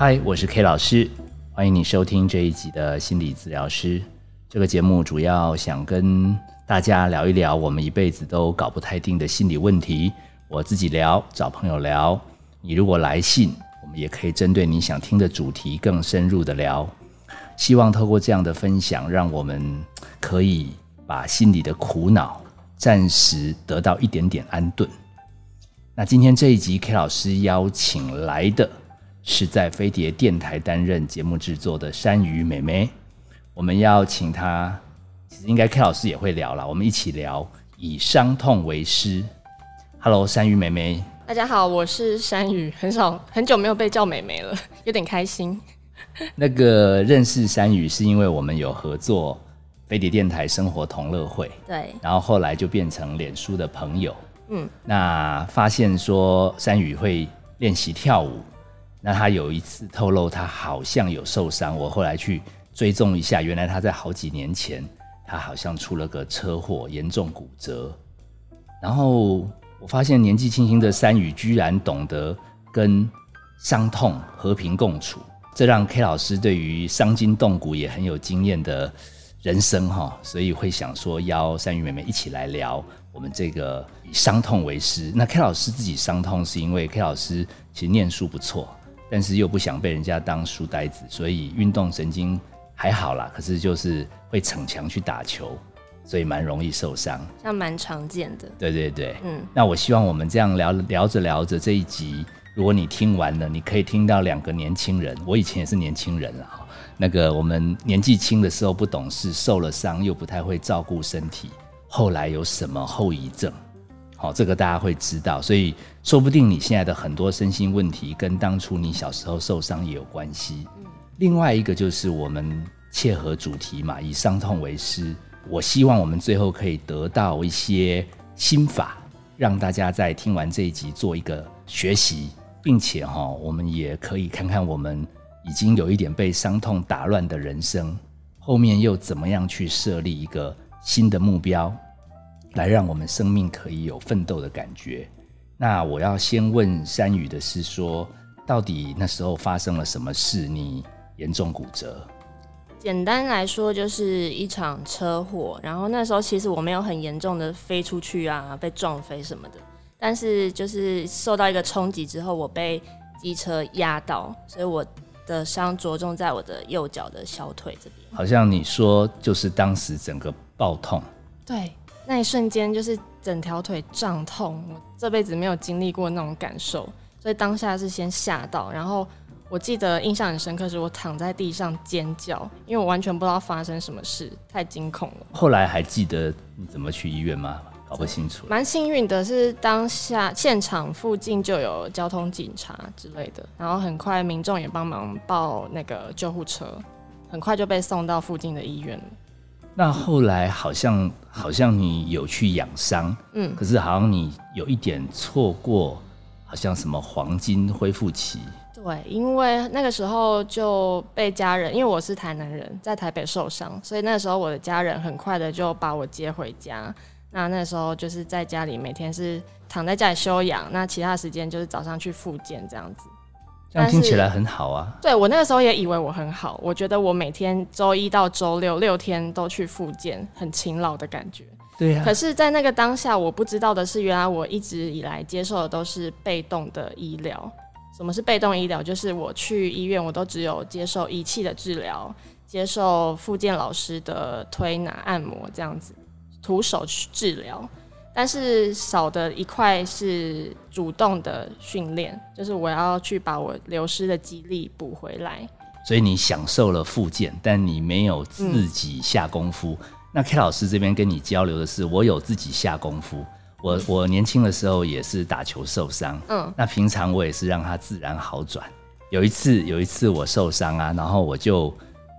嗨，我是 K 老师，欢迎你收听这一集的心理治疗师。这个节目主要想跟大家聊一聊我们一辈子都搞不太定的心理问题。我自己聊，找朋友聊。你如果来信，我们也可以针对你想听的主题更深入的聊。希望透过这样的分享，让我们可以把心里的苦恼暂时得到一点点安顿。那今天这一集，K 老师邀请来的是在飞碟电台担任节目制作的山鱼妹妹。我们要请她，其实应该 K 老师也会聊了，我们一起聊以伤痛为师。Hello，山鱼妹妹。大家好，我是山鱼，很少很久没有被叫妹妹了，有点开心。那个认识山雨是因为我们有合作飞碟电台生活同乐会，对，然后后来就变成脸书的朋友。嗯，那发现说山雨会练习跳舞，那他有一次透露他好像有受伤，我后来去追踪一下，原来他在好几年前他好像出了个车祸，严重骨折。然后我发现年纪轻轻的山雨居然懂得跟伤痛和平共处。这让 K 老师对于伤筋动骨也很有经验的人生哈，所以会想说邀山雨妹妹一起来聊我们这个以伤痛为师。那 K 老师自己伤痛是因为 K 老师其实念书不错，但是又不想被人家当书呆子，所以运动神经还好啦，可是就是会逞强去打球，所以蛮容易受伤，像蛮常见的。对对对，嗯。那我希望我们这样聊聊着聊着这一集。如果你听完了，你可以听到两个年轻人。我以前也是年轻人了哈。那个我们年纪轻的时候不懂事，受了伤又不太会照顾身体，后来有什么后遗症？好，这个大家会知道。所以说不定你现在的很多身心问题跟当初你小时候受伤也有关系。另外一个就是我们切合主题嘛，以伤痛为师。我希望我们最后可以得到一些心法，让大家在听完这一集做一个学习。并且哈，我们也可以看看我们已经有一点被伤痛打乱的人生，后面又怎么样去设立一个新的目标，来让我们生命可以有奋斗的感觉。那我要先问山雨的是说，到底那时候发生了什么事？你严重骨折？简单来说，就是一场车祸。然后那时候其实我没有很严重的飞出去啊，被撞飞什么的。但是就是受到一个冲击之后，我被机车压到，所以我的伤着重在我的右脚的小腿这边。好像你说就是当时整个爆痛，对，那一瞬间就是整条腿胀痛，我这辈子没有经历过那种感受，所以当下是先吓到，然后我记得印象很深刻，是我躺在地上尖叫，因为我完全不知道发生什么事，太惊恐了。后来还记得你怎么去医院吗？搞不清楚，蛮幸运的，是当下现场附近就有交通警察之类的，然后很快民众也帮忙报那个救护车，很快就被送到附近的医院了。那后来好像好像你有去养伤，嗯，可是好像你有一点错过，好像什么黄金恢复期。对，因为那个时候就被家人，因为我是台南人，在台北受伤，所以那时候我的家人很快的就把我接回家。那那时候就是在家里，每天是躺在家里休养，那其他时间就是早上去复健这样子。这样听起来很好啊。对我那个时候也以为我很好，我觉得我每天周一到周六六天都去复健，很勤劳的感觉。对呀。可是，在那个当下，我不知道的是，原来我一直以来接受的都是被动的医疗。什么是被动医疗？就是我去医院，我都只有接受仪器的治疗，接受复健老师的推拿、按摩这样子。徒手去治疗，但是少的一块是主动的训练，就是我要去把我流失的肌力补回来。所以你享受了复健，但你没有自己下功夫。那 K 老师这边跟你交流的是，我有自己下功夫。我我年轻的时候也是打球受伤，嗯，那平常我也是让它自然好转。有一次有一次我受伤啊，然后我就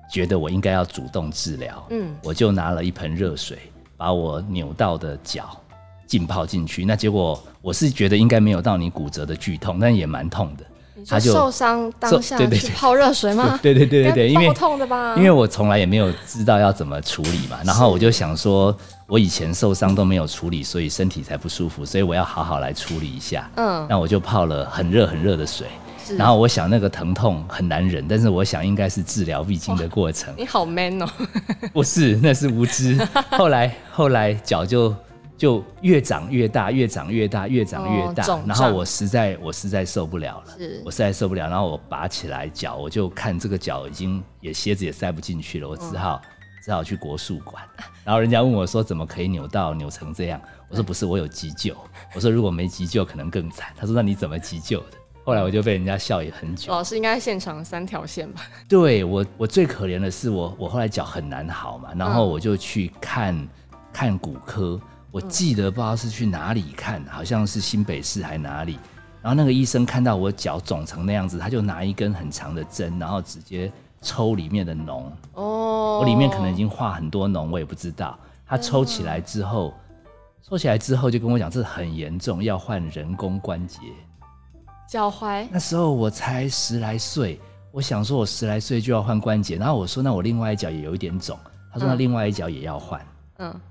觉得我应该要主动治疗，嗯，我就拿了一盆热水。把我扭到的脚浸泡进去，那结果我是觉得应该没有到你骨折的剧痛，但也蛮痛的。他就受伤当下去泡热水吗？对对对对对，因为痛的吧？因为我从来也没有知道要怎么处理嘛，然后我就想说，我以前受伤都没有处理，所以身体才不舒服，所以我要好好来处理一下。嗯，那我就泡了很热很热的水，然后我想那个疼痛很难忍，但是我想应该是治疗必经的过程。你好 man 哦，不是，那是无知。后来后来脚就就越长越大，越长越大，越长越大。哦然后我实在我实在受不了了，是我实在受不了。然后我拔起来脚，我就看这个脚已经也鞋子也塞不进去了，我只好、只好去国术馆。然后人家问我说怎么可以扭到扭成这样？我说不是，我有急救。我说如果没急救可能更惨。他说那你怎么急救的？后来我就被人家笑也很久。老师应该现场三条线吧？对我，我最可怜的是我，我后来脚很难好嘛，然后我就去看、看骨科，我记得不知道是去哪里看，好像是新北市还哪里，然后那个医生看到我脚肿成那样子，他就拿一根很长的针，然后直接抽里面的脓，哦，我里面可能已经化很多脓，我也不知道。他抽起来之后，抽起来之后就跟我讲，这很严重，要换人工关节。脚踝？那时候我才十来岁，我想说我十来岁就要换关节，然后我说那我另外一脚也有一点肿，他说那嗯。另外一脚也要换，嗯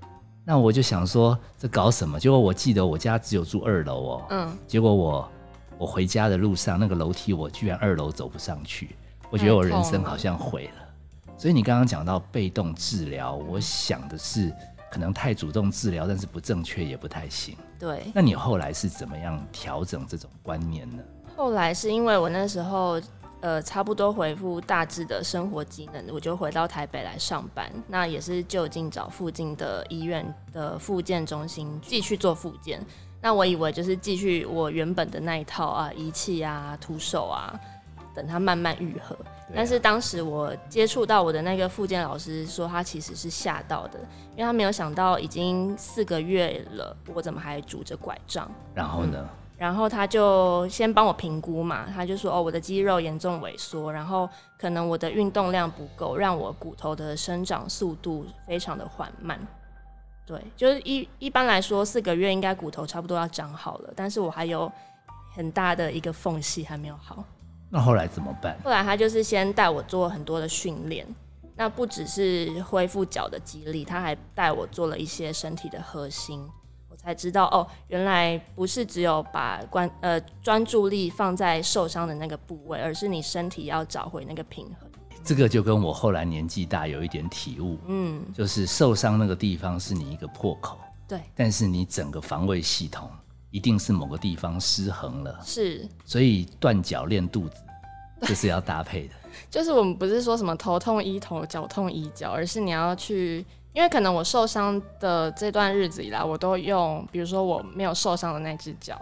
那我就想说这搞什么？结果我记得我家只有住二楼哦，嗯，结果我我回家的路上那个楼梯我居然二楼走不上去，我觉得我人生好像毁了。所以你刚刚讲到被动治疗，我想的是可能太主动治疗，但是不正确也不太行。对。那你后来是怎么样调整这种观念呢？后来是因为我那时候呃差不多回复大致的生活机能，我就回到台北来上班。那也是就近找附近的医院的复健中心继续做复健。那我以为就是继续我原本的那一套啊，仪器啊、徒手啊，等它慢慢愈合。啊但是当时我接触到我的那个复健老师说，他其实是吓到的，因为他没有想到已经四个月了，我怎么还拄着拐杖？然后呢？然后他就先帮我评估嘛，他就说哦，我的肌肉严重萎缩，然后可能我的运动量不够，让我骨头的生长速度非常的缓慢。对，就是一一般来说四个月应该骨头差不多要长好了，但是我还有很大的一个缝隙还没有好。那后来怎么办？后来他就是先带我做很多的训练，那不只是恢复脚的肌力，他还带我做了一些身体的核心，我才知道哦，原来不是只有把关呃专注力放在受伤的那个部位，而是你身体要找回那个平衡。这个就跟我后来年纪大有一点体悟，嗯，就是受伤那个地方是你一个破口，对，但是你整个防卫系统一定是某个地方失衡了，是，所以断脚练肚子，这是要搭配的。就是我们不是说什么头痛医头，脚痛医脚，而是你要去。因为可能我受伤的这段日子以来，我都用，比如说我没有受伤的那只脚，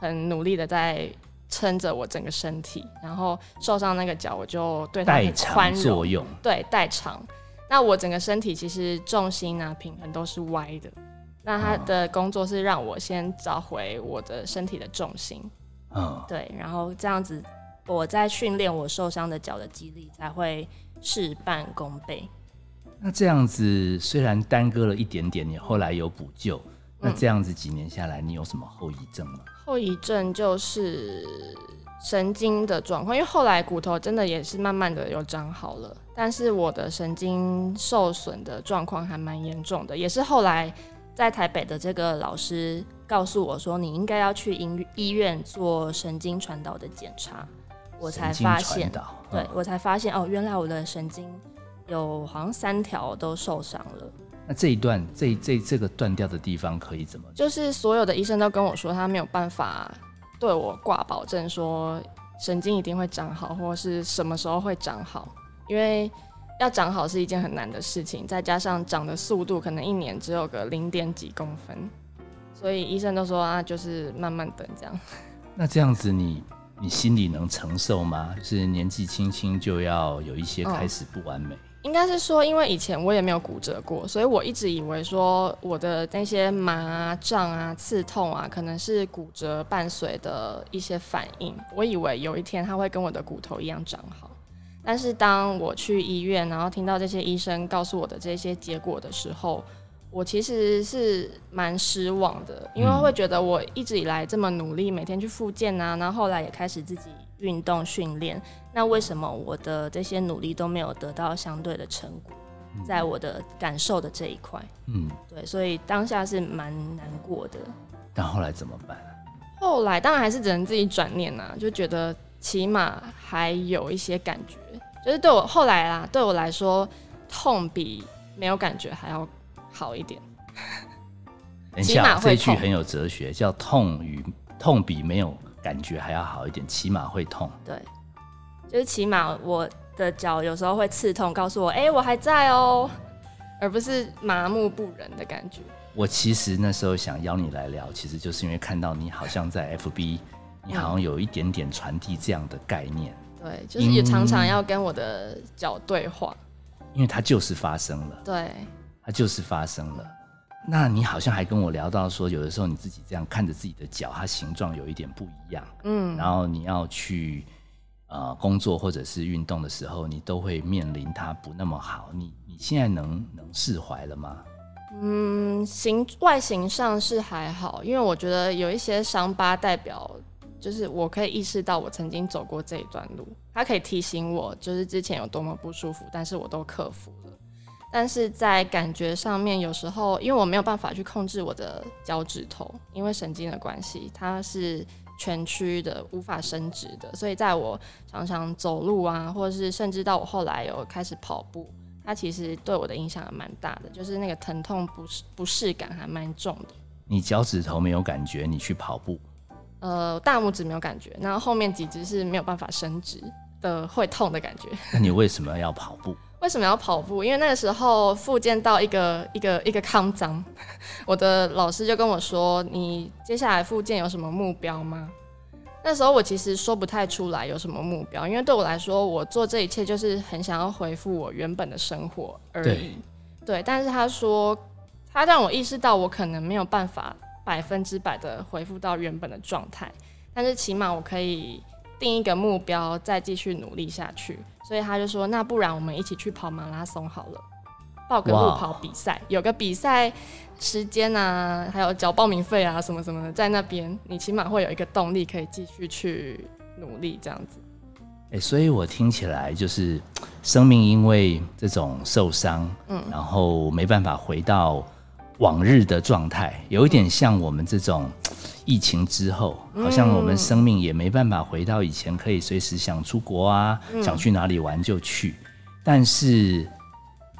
很努力的在撑着我整个身体，然后受伤那个脚，我就对它代很宽容作，用，对代偿。那我整个身体其实重心啊、平衡都是歪的。那他的工作是让我先找回我的身体的重心，嗯，对，然后这样子我在训练我受伤的脚的肌力才会事半功倍。那这样子虽然耽搁了一点点，你后来有补救，那嗯。这样子几年下来，你有什么后遗症吗？后遗症就是神经的状况，因为后来骨头真的也是慢慢的有长好了，但是我的神经受损的状况还蛮严重的，也是后来在台北的这个老师告诉我说，你应该要去医医院做神经传导的检查，我才发现，对我才发现哦，原来我的神经有好像三条都受伤了。那这一段这这这个断掉的地方可以怎么？就是所有的医生都跟我说，他没有办法对我挂保证说神经一定会长好，或是什么时候会长好，因为要长好是一件很难的事情，再加上长的速度可能一年只有个零点几公分，所以医生都说啊，就是慢慢等这样。那这样子你你心里能承受吗？就是年纪轻轻就要有一些开始不完美，应该是说，因为以前我也没有骨折过，所以我一直以为说我的那些麻啊、胀啊、刺痛啊，可能是骨折伴随的一些反应。我以为有一天它会跟我的骨头一样长好。但是当我去医院，然后听到这些医生告诉我的这些结果的时候，我其实是蛮失望的，因为会觉得我一直以来这么努力，每天去复健啊，然后后来也开始自己运动训练，那为什么我的这些努力都没有得到相对的成果？在我的感受的这一块，嗯，对，所以当下是蛮难过的。但后来怎么办？后来当然还是只能自己转念呐、就觉得起码还有一些感觉，就是对我后来啦，对我来说，痛比没有感觉还要好一点。等一下，这句很有哲学，叫“痛与痛比没有感觉还要好一点”，起码会痛。对，就是起码我的脚有时候会刺痛，告诉我，哎，我还在哦，而不是麻木不仁的感觉。我其实那时候想邀你来聊，其实就是因为看到你好像在 FB，你好像有一点点传递这样的概念。对，就是也常常要跟我的脚对话，因为它就是发生了。对，它就是发生了。那你好像还跟我聊到说，有的时候你自己这样看着自己的脚，它形状有一点不一样，嗯，然后你要去呃工作或者是运动的时候，你都会面临它不那么好。你你现在能能释怀了吗？嗯，形外形上是还好，因为我觉得有一些伤疤代表，就是我可以意识到我曾经走过这一段路，它可以提醒我，就是之前有多么不舒服，但是我都克服了。但是在感觉上面，有时候因为我没有办法去控制我的脚趾头，因为神经的关系，它是全曲的，无法伸直的，所以在我常常走路啊，或者是甚至到我后来有开始跑步，它其实对我的影响还蛮大的，就是那个疼痛不适不适感还蛮重的。你脚趾头没有感觉，你去跑步，呃，大拇指没有感觉，然后后面几只是没有办法伸直的，会痛的感觉。那你为什么要跑步？为什么要跑步？因为那个时候复健到一个一个一个康脏，我的老师就跟我说：“你接下来复健有什么目标吗？”那时候我其实说不太出来有什么目标，因为对我来说，我做这一切就是很想要恢复我原本的生活而已。对，但是他说，他让我意识到我可能没有办法百分之百的恢复到原本的状态，但是起码我可以定一个目标，再继续努力下去。所以他就说：“那不然我们一起去跑马拉松好了，报个路跑比赛，有个比赛时间啊，还有交报名费啊，什么什么的，在那边你起码会有一个动力，可以继续去努力这样子。”哎，所以我听起来就是生命因为这种受伤，嗯，然后没办法回到往日的状态，有一点像我们这种。疫情之后，好像我们生命也没办法回到以前，可以随时想出国啊，想去哪里玩就去。但是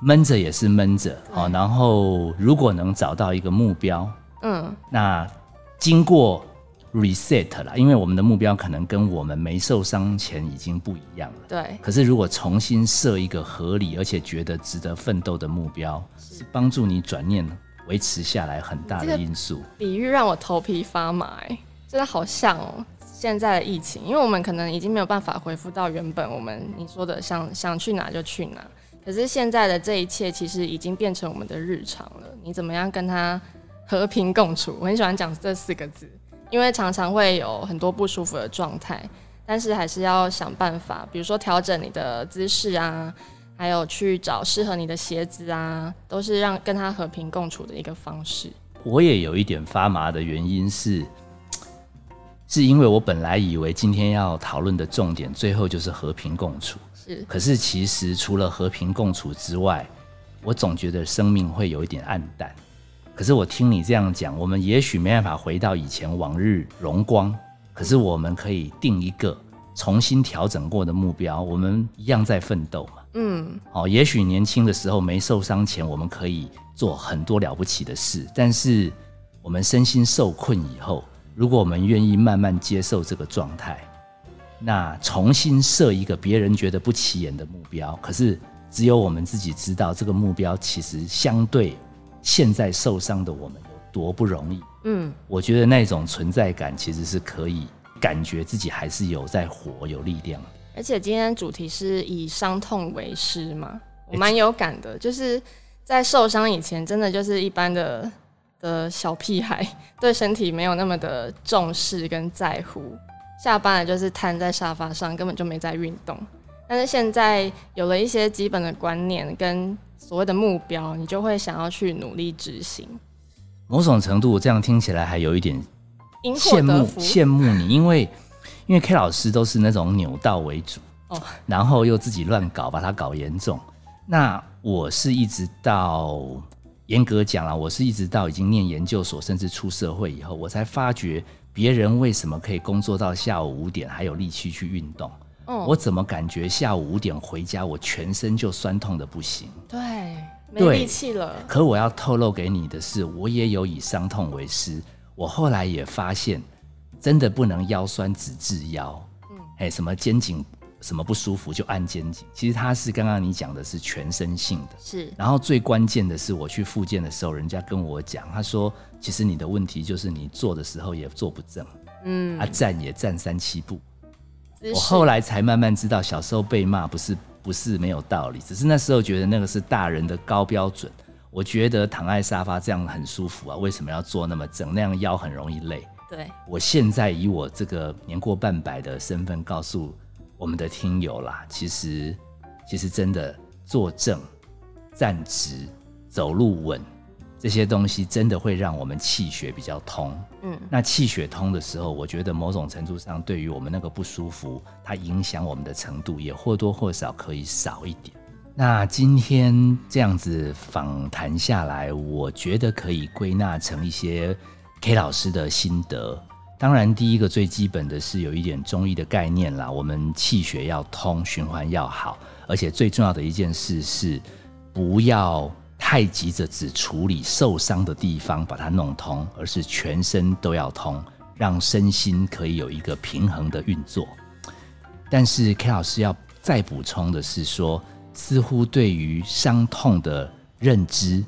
闷着也是闷着啊。然后如果能找到一个目标，嗯，那经过 reset 了，因为我们的目标可能跟我们没受伤前已经不一样了。对。可是如果重新设一个合理而且觉得值得奋斗的目标，是帮助你转念。维持下来很大的因素，比喻让我头皮发麻，真的好像哦。现在的疫情，因为我们可能已经没有办法恢复到原本我们你说的想想去哪就去哪，可是现在的这一切其实已经变成我们的日常了。你怎么样跟他和平共处？我很喜欢讲这四个字，因为常常会有很多不舒服的状态，但是还是要想办法，比如说调整你的姿势啊。还有去找适合你的鞋子啊，都是让跟他和平共处的一个方式。我也有一点发麻的原因是，是因为我本来以为今天要讨论的重点，最后就是和平共处。是，可是其实除了和平共处之外，我总觉得生命会有一点暗淡。可是我听你这样讲，我们也许没办法回到以前往日荣光，可是我们可以定一个重新调整过的目标，我们一样在奋斗嘛。嗯，哦，也许年轻的时候没受伤前，我们可以做很多了不起的事。但是我们身心受困以后，如果我们愿意慢慢接受这个状态，那重新设一个别人觉得不起眼的目标，可是只有我们自己知道这个目标其实相对现在受伤的我们有多不容易。嗯，我觉得那种存在感其实是可以感觉自己还是有在活，有力量。而且今天主题是以伤痛为师嘛，我蛮有感的。就是在受伤以前，真的就是一般的的小屁孩，对身体没有那么的重视跟在乎。下班了就是瘫在沙发上，根本就没在运动。但是现在有了一些基本的观念跟所谓的目标，你就会想要去努力执行。某种程度，这样听起来还有一点羡慕羡慕你，因为。因为 K 老师都是那种扭到为主，哦，然后又自己乱搞，把它搞严重。那我是一直到严格讲了，我是一直到已经念研究所，甚至出社会以后，我才发觉别人为什么可以工作到下午五点还有力气去运动？嗯，我怎么感觉下午五点回家，我全身就酸痛的不行？对，没力气了。可我要透露给你的是，我也有以伤痛为师。我后来也发现，真的不能腰酸只治腰。嗯，哎，什么肩颈什么不舒服就按肩颈，其实它是刚刚你讲的是全身性的。是然后最关键的是，我去复健的时候，人家跟我讲，他说，其实你的问题就是你坐的时候也坐不正，嗯啊，站也站三七步。我后来才慢慢知道，小时候被骂不是不是没有道理，只是那时候觉得那个是大人的高标准。我觉得躺在沙发这样很舒服啊，为什么要坐那么正？那样腰很容易累。对，我现在以我这个年过半百的身份，告诉我们的听友啦，其实其实真的坐正、站直、走路稳，这些东西真的会让我们气血比较通。嗯，那气血通的时候，我觉得某种程度上对于我们那个不舒服，它影响我们的程度也或多或少可以少一点。那今天这样子访谈下来，我觉得可以归纳成一些 K 老师的心得。当然，第一个最基本的是有一点中医的概念啦，我们气血要通，循环要好，而且最重要的一件事是，不要太急着只处理受伤的地方把它弄通，而是全身都要通，让身心可以有一个平衡的运作。但是 K 老师要再补充的是说，似乎对于伤痛的认知，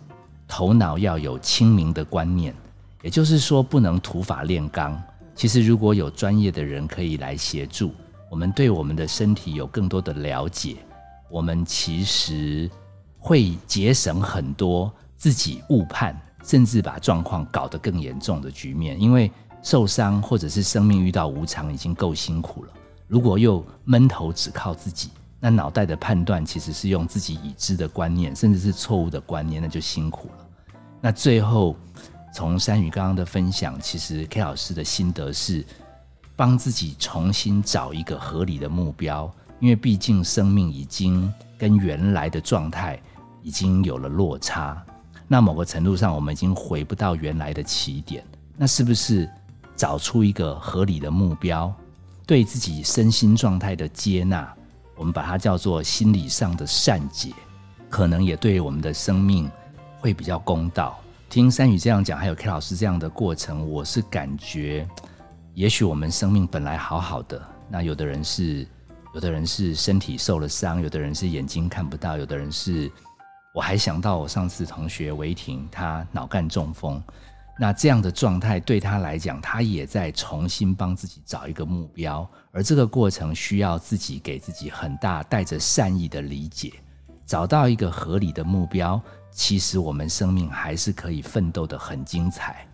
头脑要有清明的观念，也就是说不能土法炼钢。其实如果有专业的人可以来协助，我们对我们的身体有更多的了解，我们其实会节省很多自己误判，甚至把状况搞得更严重的局面。因为受伤或者是生命遇到无常已经够辛苦了，如果又闷头只靠自己，那脑袋的判断其实是用自己已知的观念，甚至是错误的观念，那就辛苦了。那最后，从山宇刚刚的分享，其实 K 老师的心得是帮自己重新找一个合理的目标，因为毕竟生命已经跟原来的状态已经有了落差。那某个程度上，我们已经回不到原来的起点。那是不是找出一个合理的目标，对自己身心状态的接纳，我们把它叫做心理上的善解，可能也对我们的生命会比较公道。听山宇这样讲，还有 K 老师这样的过程，我是感觉，也许我们生命本来好好的，那有的人是，有的人是身体受了伤，有的人是眼睛看不到，有的人是，我还想到我上次同学韦婷，她脑干中风，那这样的状态对他来讲，他也在重新帮自己找一个目标，而这个过程需要自己给自己很大带着善意的理解，找到一个合理的目标，其实我们生命还是可以奋斗的很精彩，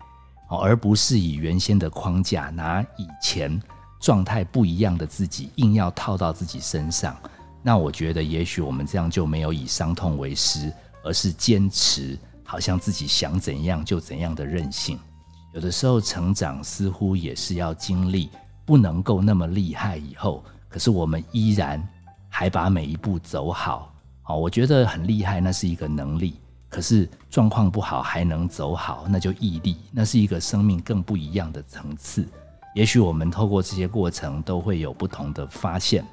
哦，而不是以原先的框架拿以前状态不一样的自己硬要套到自己身上。那我觉得，也许我们这样就没有以伤痛为师，而是坚持。好像自己想怎样就怎样的任性，有的时候成长似乎也是要经历不能够那么厉害以后，可是我们依然还把每一步走好。好，我觉得很厉害，那是一个能力。可是状况不好还能走好，那就毅力，那是一个生命更不一样的层次。也许我们透过这些过程都会有不同的发现。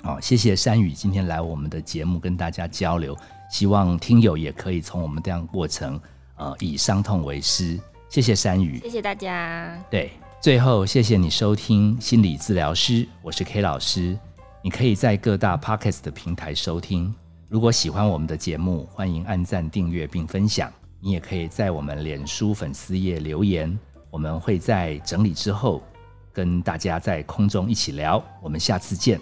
好，谢谢山宇今天来我们的节目跟大家交流。希望听友也可以从我们这样过程，呃，以伤痛为师。谢谢山宇，谢谢大家。对，最后谢谢你收听心理治疗师，我是 K 老师。你可以在各大 Podcast 的平台收听。如果喜欢我们的节目，欢迎按赞、订阅并分享。你也可以在我们脸书粉丝页留言，我们会在整理之后跟大家在空中一起聊。我们下次见。